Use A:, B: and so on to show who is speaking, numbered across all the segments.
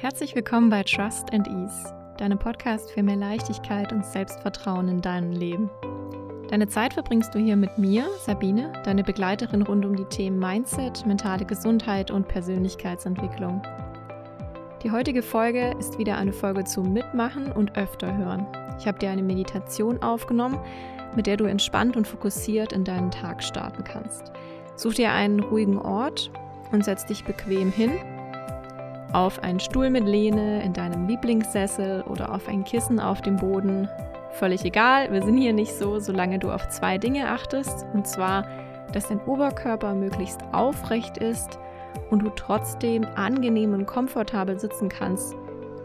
A: Herzlich willkommen bei Trust and Ease, deinem Podcast für mehr Leichtigkeit und Selbstvertrauen in deinem Leben. Deine Zeit verbringst du hier mit mir, Sabine, deine Begleiterin rund um die Themen Mindset, mentale Gesundheit und Persönlichkeitsentwicklung. Die heutige Folge ist wieder eine Folge zum Mitmachen und öfter hören. Ich habe dir eine Meditation aufgenommen, mit der du entspannt und fokussiert in deinen Tag starten kannst. Such dir einen ruhigen Ort und setz dich bequem hin auf einen Stuhl mit Lehne, in deinem Lieblingssessel oder auf ein Kissen auf dem Boden. Völlig egal, wir sind hier nicht so, solange du auf zwei Dinge achtest. Und zwar, dass dein Oberkörper möglichst aufrecht ist und du trotzdem angenehm und komfortabel sitzen kannst,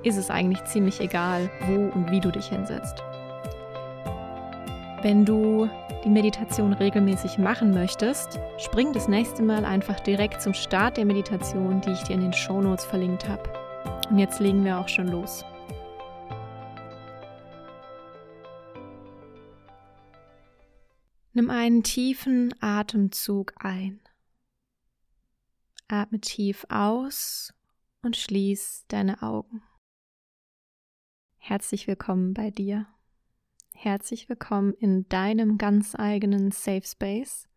A: ist es eigentlich ziemlich egal, wo und wie du dich hinsetzt. Wenn du die Meditation regelmäßig machen möchtest, spring das nächste Mal einfach direkt zum Start der Meditation, die ich dir in den Shownotes verlinkt habe. Und jetzt legen wir auch schon los. Nimm einen tiefen Atemzug ein. Atme tief aus und schließ deine Augen. Herzlich willkommen bei dir. Herzlich willkommen in deinem ganz eigenen Safe Space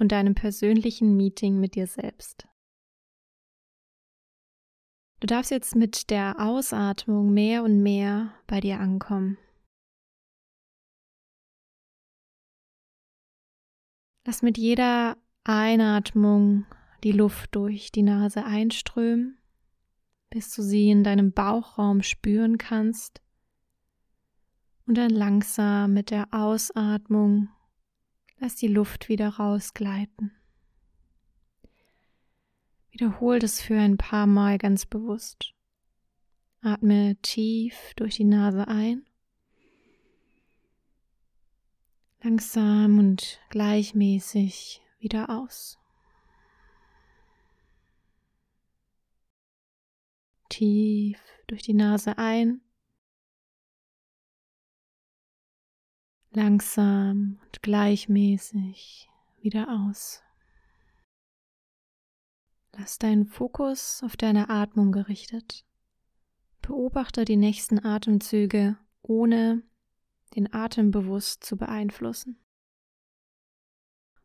A: und deinem persönlichen Meeting mit dir selbst. Du darfst jetzt mit der Ausatmung mehr und mehr bei dir ankommen. Lass mit jeder Einatmung die Luft durch die Nase einströmen, bis du sie in deinem Bauchraum spüren kannst und dann langsam mit der Ausatmung lass die Luft wieder rausgleiten. Wiederhol das für ein paar Mal ganz bewusst. Atme tief durch die Nase ein. Langsam und gleichmäßig wieder aus. Tief durch die Nase ein. Langsam und gleichmäßig wieder aus. Lass deinen Fokus auf deine Atmung gerichtet. Beobachte die nächsten Atemzüge, ohne den Atem bewusst zu beeinflussen.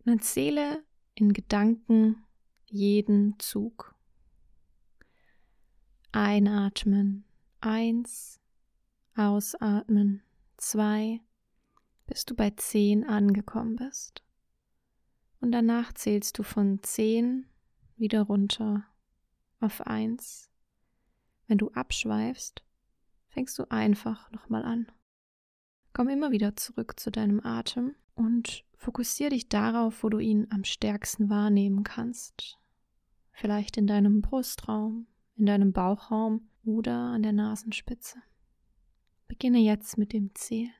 A: Und erzähle in Gedanken jeden Zug. Einatmen, eins, ausatmen, zwei, bis du bei 10 angekommen bist. Und danach zählst du von 10 wieder runter auf 1. Wenn du abschweifst, fängst du einfach nochmal an. Komm immer wieder zurück zu deinem Atem und fokussiere dich darauf, wo du ihn am stärksten wahrnehmen kannst. Vielleicht in deinem Brustraum, in deinem Bauchraum oder an der Nasenspitze. Beginne jetzt mit dem Zählen.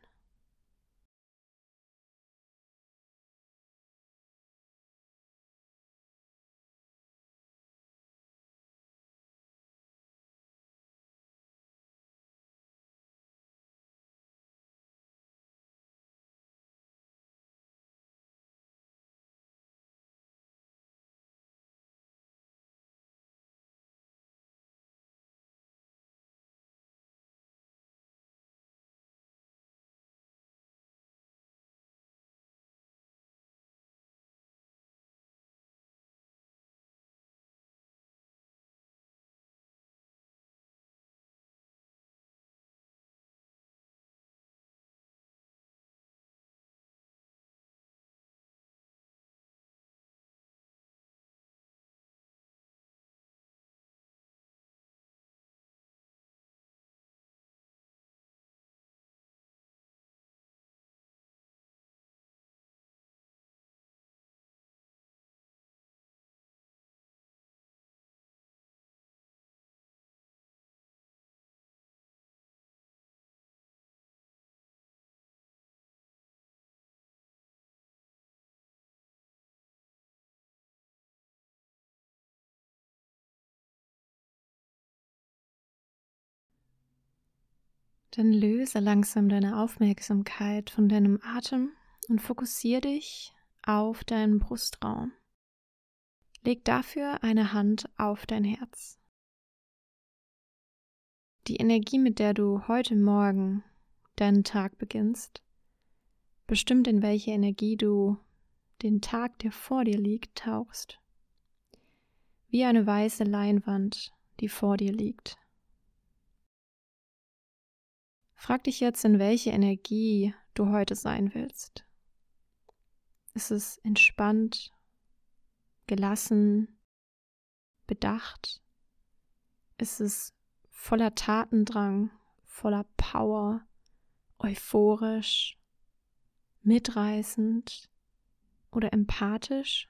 A: Dann löse langsam deine Aufmerksamkeit von deinem Atem und fokussiere dich auf deinen Brustraum. Leg dafür eine Hand auf dein Herz. Die Energie, mit der du heute Morgen deinen Tag beginnst, bestimmt in welche Energie du den Tag, der vor dir liegt, tauchst. Wie eine weiße Leinwand, die vor dir liegt. Frag dich jetzt, in welche Energie du heute sein willst. Ist es entspannt, gelassen, bedacht? Ist es voller Tatendrang, voller Power, euphorisch, mitreißend oder empathisch?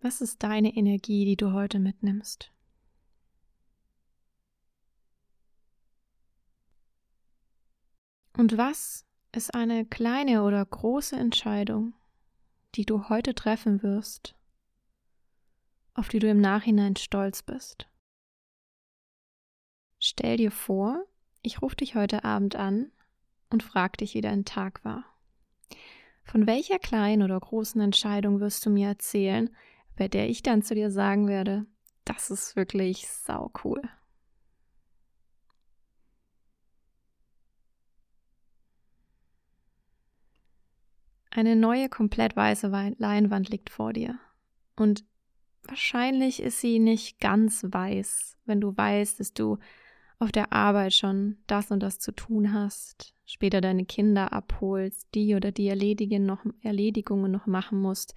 A: Was ist deine Energie, die du heute mitnimmst? Und was ist eine kleine oder große Entscheidung, die du heute treffen wirst, auf die du im Nachhinein stolz bist? Stell dir vor, ich rufe dich heute Abend an und frag dich, wie dein Tag war. Von welcher kleinen oder großen Entscheidung wirst du mir erzählen, bei der ich dann zu dir sagen werde, das ist wirklich sau cool. Eine neue, komplett weiße Leinwand liegt vor dir. Und wahrscheinlich ist sie nicht ganz weiß, wenn du weißt, dass du auf der Arbeit schon das und das zu tun hast, später deine Kinder abholst, die oder die Erledigen noch, Erledigungen noch machen musst,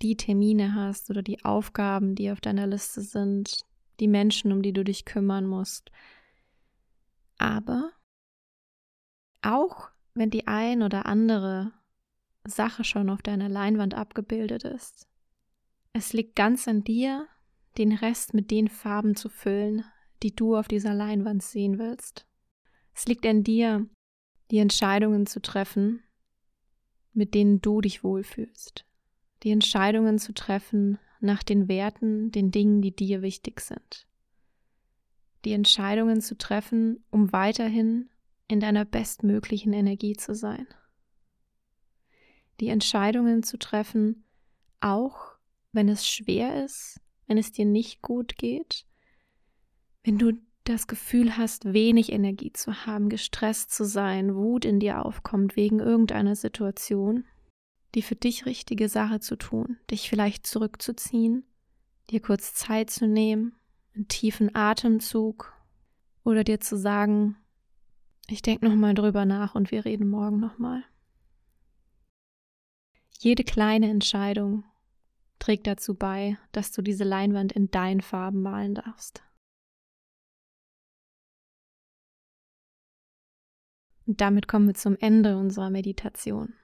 A: die Termine hast oder die Aufgaben, die auf deiner Liste sind, die Menschen, um die du dich kümmern musst. Aber auch wenn die ein oder andere Sache schon auf deiner Leinwand abgebildet ist, es liegt ganz an dir, den Rest mit den Farben zu füllen, die du auf dieser Leinwand sehen willst. Es liegt an dir, die Entscheidungen zu treffen, mit denen du dich wohlfühlst die Entscheidungen zu treffen nach den Werten, den Dingen, die dir wichtig sind. Die Entscheidungen zu treffen, um weiterhin in deiner bestmöglichen Energie zu sein. Die Entscheidungen zu treffen, auch wenn es schwer ist, wenn es dir nicht gut geht, wenn du das Gefühl hast, wenig Energie zu haben, gestresst zu sein, Wut in dir aufkommt wegen irgendeiner Situation, die für dich richtige Sache zu tun, dich vielleicht zurückzuziehen, dir kurz Zeit zu nehmen, einen tiefen Atemzug oder dir zu sagen, ich denke nochmal drüber nach und wir reden morgen nochmal. Jede kleine Entscheidung trägt dazu bei, dass du diese Leinwand in deinen Farben malen darfst. Und damit kommen wir zum Ende unserer Meditation.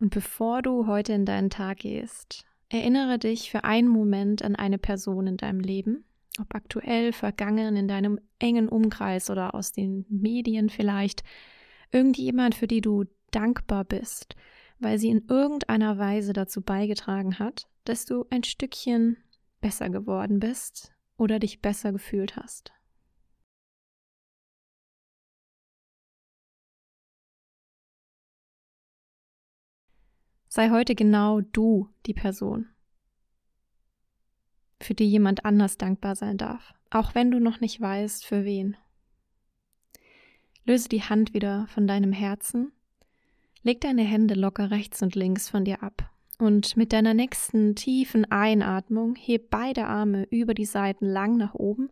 A: Und bevor du heute in deinen Tag gehst, erinnere dich für einen Moment an eine Person in deinem Leben, ob aktuell, vergangen, in deinem engen Umkreis oder aus den Medien vielleicht, irgendjemand, für die du dankbar bist, weil sie in irgendeiner Weise dazu beigetragen hat, dass du ein Stückchen besser geworden bist oder dich besser gefühlt hast. Sei heute genau du die Person, für die jemand anders dankbar sein darf, auch wenn du noch nicht weißt, für wen. Löse die Hand wieder von deinem Herzen, leg deine Hände locker rechts und links von dir ab und mit deiner nächsten tiefen Einatmung heb beide Arme über die Seiten lang nach oben,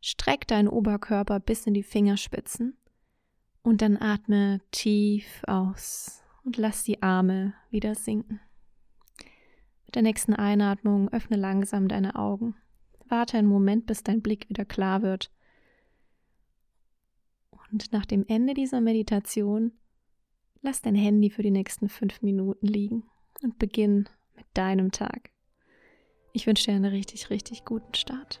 A: streck deinen Oberkörper bis in die Fingerspitzen und dann atme tief aus und lass die Arme wieder sinken. Mit der nächsten Einatmung öffne langsam deine Augen. Warte einen Moment, bis dein Blick wieder klar wird. Und nach dem Ende dieser Meditation lass dein Handy für die nächsten fünf Minuten liegen und beginn mit deinem Tag. Ich wünsche dir einen richtig, richtig guten Start.